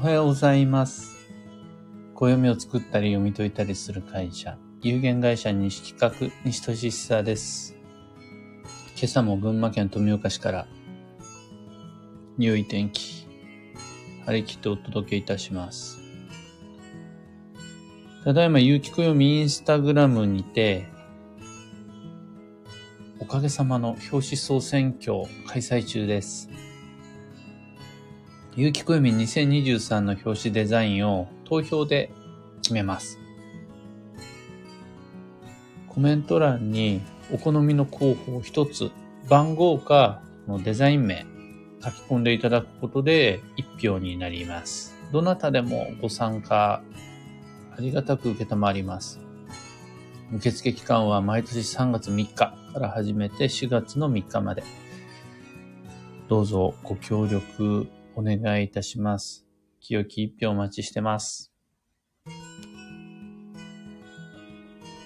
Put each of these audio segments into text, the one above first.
おはようございます。暦を作ったり読み解いたりする会社、有限会社西企画、西俊久です。今朝も群馬県富岡市から、良い天気、張り切ってお届けいたします。ただいま、有機暦インスタグラムにて、おかげさまの表紙総選挙開催中です。有機暦2023の表紙デザインを投票で決めます。コメント欄にお好みの候補を一つ、番号かのデザイン名書き込んでいただくことで一票になります。どなたでもご参加ありがたく受けたまります。受付期間は毎年3月3日から始めて4月の3日まで。どうぞご協力お願いいたします。清き一票お待ちしてます。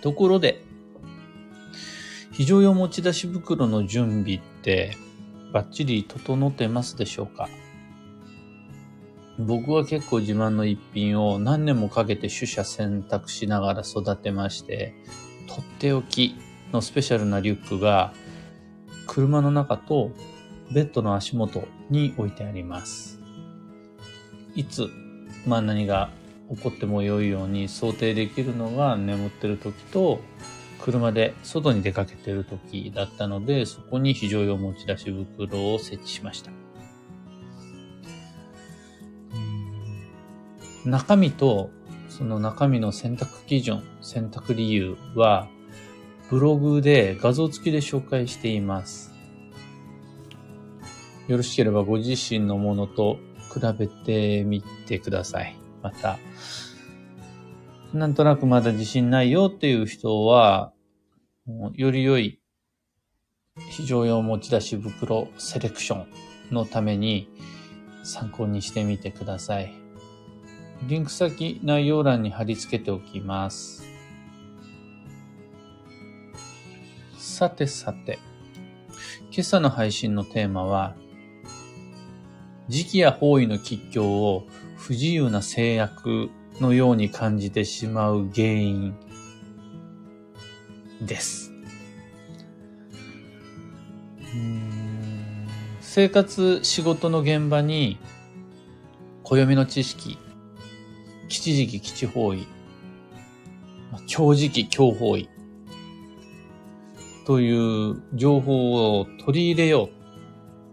ところで、非常用持ち出し袋の準備ってバッチリ整ってますでしょうか？僕は結構自慢の一品を何年もかけて取捨選択しながら育てまして、とっておきのスペシャルなリュックが車の中とベッドの足元に置いてあります。いつ、まあ何が起こっても良いように想定できるのが眠ってる時と、車で外に出かけてる時だったので、そこに非常用持ち出し袋を設置しました。中身とその中身の選択基準、選択理由は、ブログで画像付きで紹介しています。よろしければご自身のものと比べてみてください。また、なんとなくまだ自信ないよっていう人は、より良い非常用持ち出し袋セレクションのために参考にしてみてください。リンク先概要欄に貼り付けておきます。さてさて、今朝の配信のテーマは、時期や方位の吉凶を不自由な制約のように感じてしまう原因です。生活、仕事の現場に暦の知識、吉時期、吉方位、強時期、強方位という情報を取り入れよ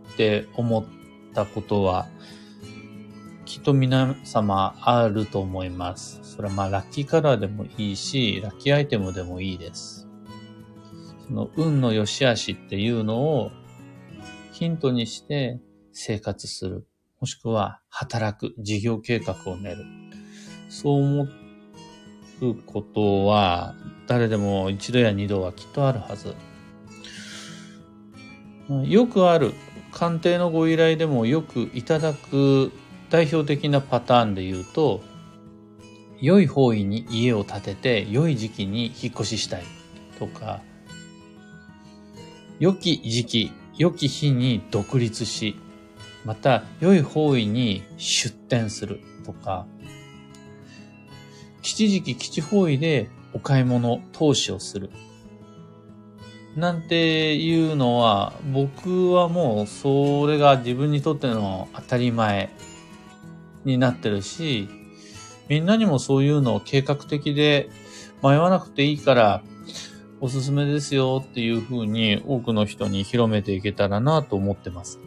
うって思ってったことは、きっと皆様あると思います。それはまあラッキーカラーでもいいし、ラッキーアイテムでもいいです。その運の良し悪しっていうのをヒントにして生活する。もしくは働く、事業計画を練る。そう思うことは誰でも一度や二度はきっとあるはず。よくある鑑定のご依頼でもよくいただく代表的なパターンで言うと、良い方位に家を建てて良い時期に引っ越ししたいとか、良き時期、良き日に独立し、また良い方位に出店するとか、吉時期吉方位でお買い物、投資をする。なんていうのは、僕はもうそれが自分にとっての当たり前になってるし、みんなにもそういうのを計画的で迷わなくていいから、おすすめですよっていう風に多くの人に広めていけたらなと思ってます。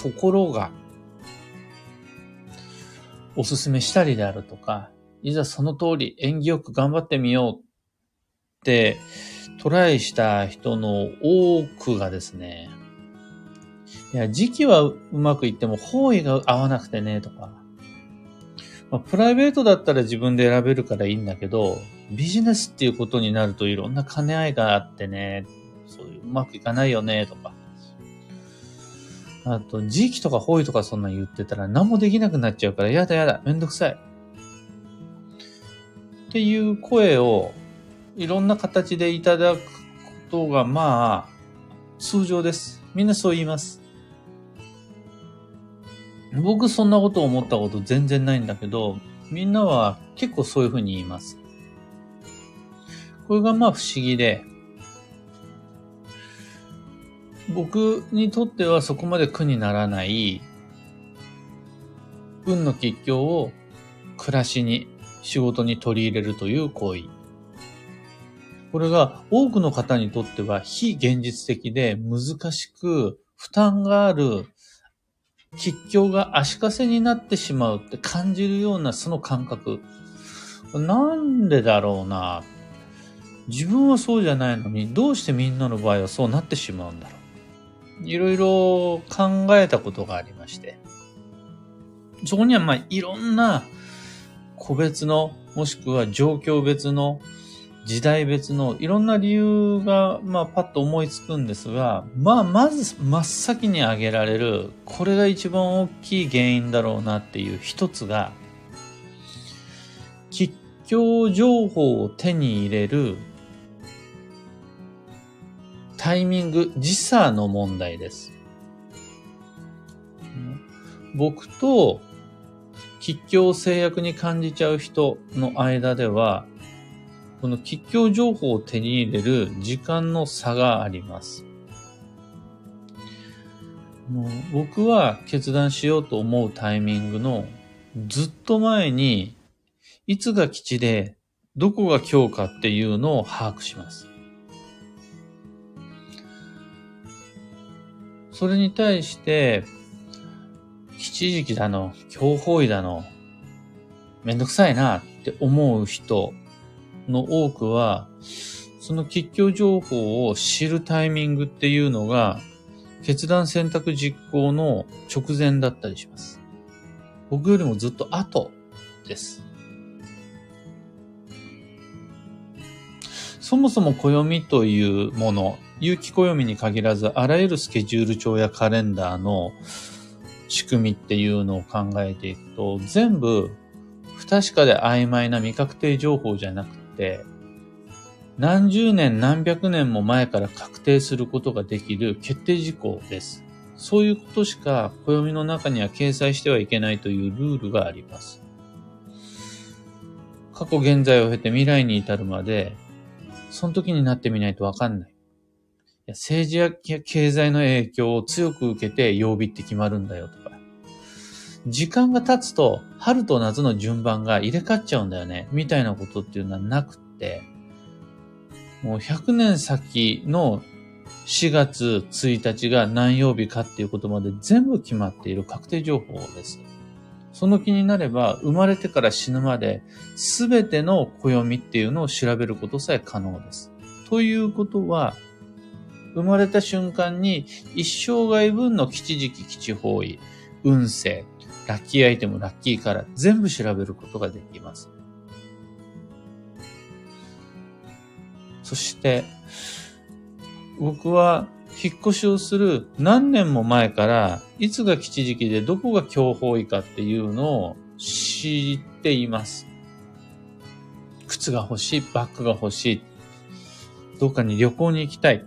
ところが、おすすめしたりであるとか、いざその通り縁起よく頑張ってみようってトライした人の多くがですね、いや、時期はうまくいっても方位が合わなくてね、とか、まあ、プライベートだったら自分で選べるからいいんだけど、ビジネスっていうことになるといろんな兼ね合いがあってね、そういううまくいかないよね、とか。あと、時期とか方位とかそんなん言ってたら何もできなくなっちゃうから、やだやだ、めんどくさい。っていう声をいろんな形でいただくことが、まあ、通常です。みんなそう言います。僕そんなこと思ったこと全然ないんだけど、みんなは結構そういうふうに言います。これがまあ不思議で、僕にとってはそこまで苦にならない運の吉祥を暮らしに、仕事に取り入れるという行為。これが多くの方にとっては非現実的で難しく負担がある吉祥が足かせになってしまうって感じるようなその感覚。なんでだろうな。自分はそうじゃないのに、どうしてみんなの場合はそうなってしまうんだろう。いろいろ考えたことがありまして。そこにはまあいろんな個別の、もしくは状況別の、時代別のいろんな理由が、まあ、パッと思いつくんですが、まあ、まず真っ先に挙げられる、これが一番大きい原因だろうなっていう一つが、吉祥情報を手に入れるタイミング、時差の問題です。僕と吉祥制約に感じちゃう人の間では、この吉祥情報を手に入れる時間の差があります。もう僕は決断しようと思うタイミングのずっと前に、いつが吉で、どこが今日かっていうのを把握します。それに対して、吉時期だの、強法医だの、めんどくさいなって思う人の多くは、その吉祥情報を知るタイミングっていうのが、決断選択実行の直前だったりします。僕よりもずっと後です。そもそも暦というもの、有機暦に限らず、あらゆるスケジュール帳やカレンダーの仕組みっていうのを考えていくと、全部不確かで曖昧な未確定情報じゃなく、何十年何百年も前から確定することができる決定事項です。そういうことしか暦の中には掲載してはいけないというルールがあります。過去現在を経て未来に至るまで、その時になってみないとわかんない。政治や経済の影響を強く受けて曜日って決まるんだよと。時間が経つと春と夏の順番が入れ替わっちゃうんだよね。みたいなことっていうのはなくって、もう100年先の4月1日が何曜日かっていうことまで全部決まっている確定情報です。その気になれば、生まれてから死ぬまで、すべての暦っていうのを調べることさえ可能です。ということは、生まれた瞬間に一生涯分の基地時期、基地方位、運勢、ラッキーアイテム、ラッキーカラー、全部調べることができます。そして、僕は引っ越しをする何年も前から、いつが基地時期でどこが強方位かっていうのを知っています。靴が欲しい、バッグが欲しい、どっかに旅行に行きたい。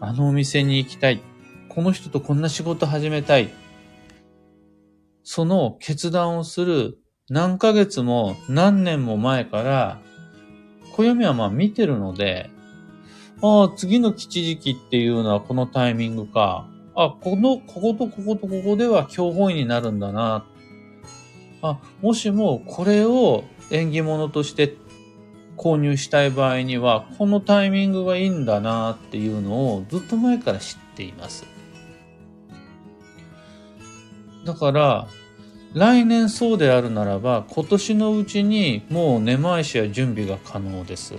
あのお店に行きたい。この人とこんな仕事始めたい。その決断をする何ヶ月も何年も前から、暦はまあ見てるので、ああ、次の吉時期っていうのはこのタイミングか。あ、この、こことこことここでは強本位になるんだな。あ、もしもこれを縁起物として購入したい場合には、このタイミングがいいんだなっていうのをずっと前から知っています。だから、来年そうであるならば、今年のうちにもう根回しや準備が可能です。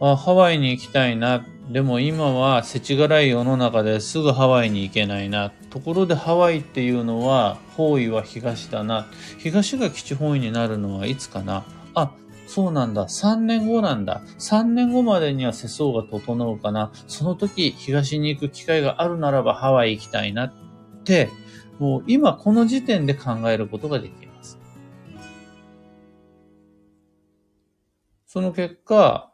あ、ハワイに行きたいな。でも今は世知辛い世の中ですぐハワイに行けないな。ところでハワイっていうのは、方位は東だな。東が基地方位になるのはいつかな。あ、そうなんだ。3年後なんだ。3年後までには世相が整うかな。その時、東に行く機会があるならばハワイ行きたいな、もう今この時点で考えることができます。その結果、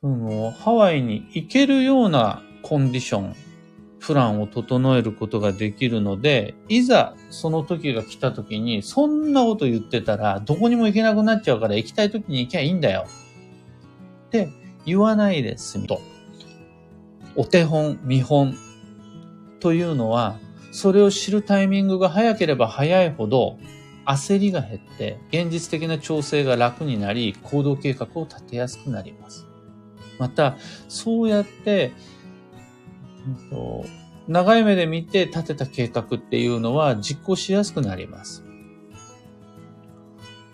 その、ハワイに行けるようなコンディション、プランを整えることができるので、いざその時が来た時に、そんなこと言ってたら、どこにも行けなくなっちゃうから行きたい時に行きゃいいんだよ。って言わないで済みと。お手本、見本というのは、それを知るタイミングが早ければ早いほど、焦りが減って、現実的な調整が楽になり、行動計画を立てやすくなります。また、そうやって、長い目で見て立てた計画っていうのは実行しやすくなります。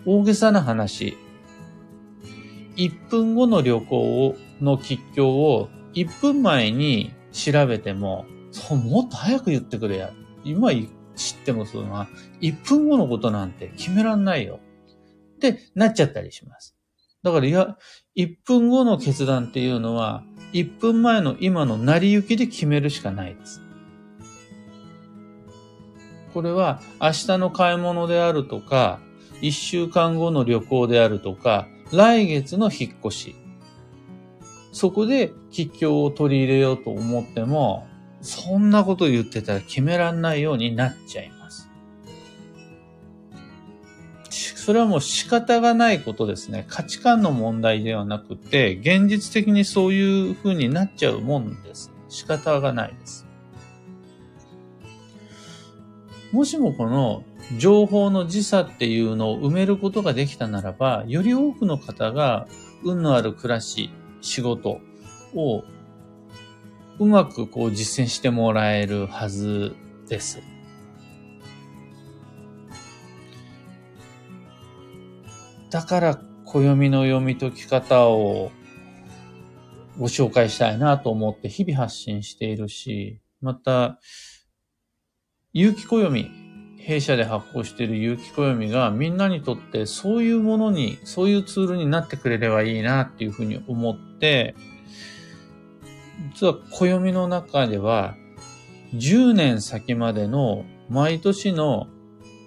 大げさな話。1分後の旅行をの吉祥を1分前に調べても、もっと早く言ってくれや。今知ってもそのは、1分後のことなんて決めらんないよ。ってなっちゃったりします。だから、いや、1分後の決断っていうのは、1分前の今の成り行きで決めるしかないです。これは明日の買い物であるとか、1週間後の旅行であるとか、来月の引っ越し。そこで吉祥を取り入れようと思っても、そんなこと言ってたら決めらんないようになっちゃいます。それはもう仕方がないことですね。価値観の問題ではなくて、現実的にそういう風になっちゃうもんです。仕方がないです。もしもこの情報の時差っていうのを埋めることができたならば、より多くの方が運のある暮らし、仕事をうまくこう実践してもらえるはずです。だから暦の読み解き方をご紹介したいなと思って日々発信しているし、また、有機暦、弊社で発行している有機暦がみんなにとってそういうものに、そういうツールになってくれればいいなっていうふうに思って、実は暦の中では、10年先までの毎年の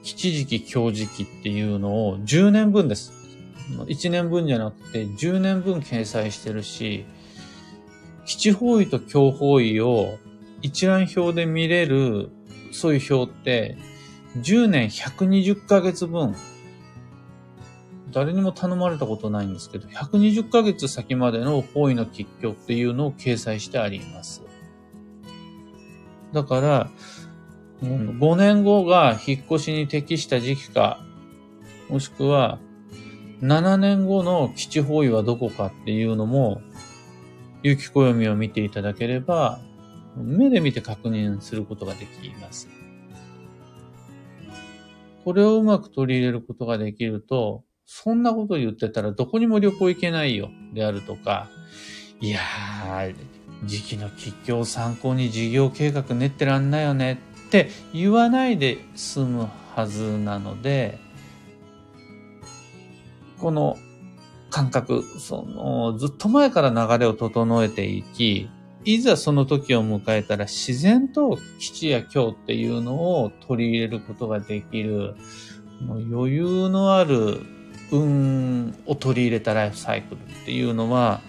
吉時期、強時期っていうのを10年分です。1年分じゃなくて10年分掲載してるし、吉方位と強方位を一覧表で見れる、そういう表って、10年120ヶ月分誰にも頼まれたことないんですけど、120ヶ月先までの方位の吉凶っていうのを掲載してあります。だから、5年後が引っ越しに適した時期か、もしくは、7年後の基地方位はどこかっていうのも、有機暦を見ていただければ、目で見て確認することができます。これをうまく取り入れることができると、そんなこと言ってたらどこにも旅行行けないよ、であるとか、いやー、時期の吉祥を参考に事業計画練ってらんないよねって言わないで済むはずなので、この感覚、その、ずっと前から流れを整えていき、いざその時を迎えたら自然と基地や今日っていうのを取り入れることができる、余裕のある運を取り入れたライフサイクルっていうのは、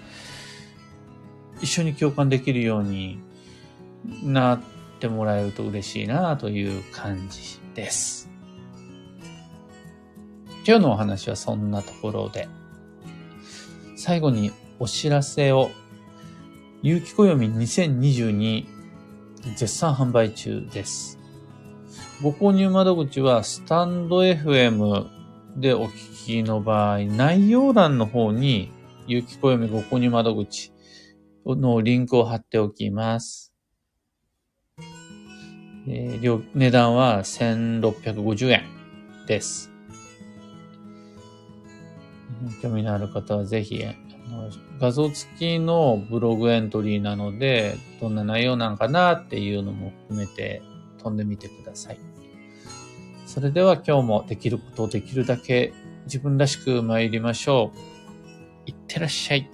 一緒に共感できるようになってもらえると嬉しいなという感じです。今日のお話はそんなところで、最後にお知らせを、有機暦2022絶賛販売中です。ご購入窓口はスタンド FM でお聞きの場合、内容欄の方に、有機暦ご購入窓口のリンクを貼っておきます。えー、値段は1650円です。興味のある方はぜひ、画像付きのブログエントリーなので、どんな内容なんかなっていうのも含めて飛んでみてください。それでは今日もできることをできるだけ自分らしく参りましょう。いってらっしゃい。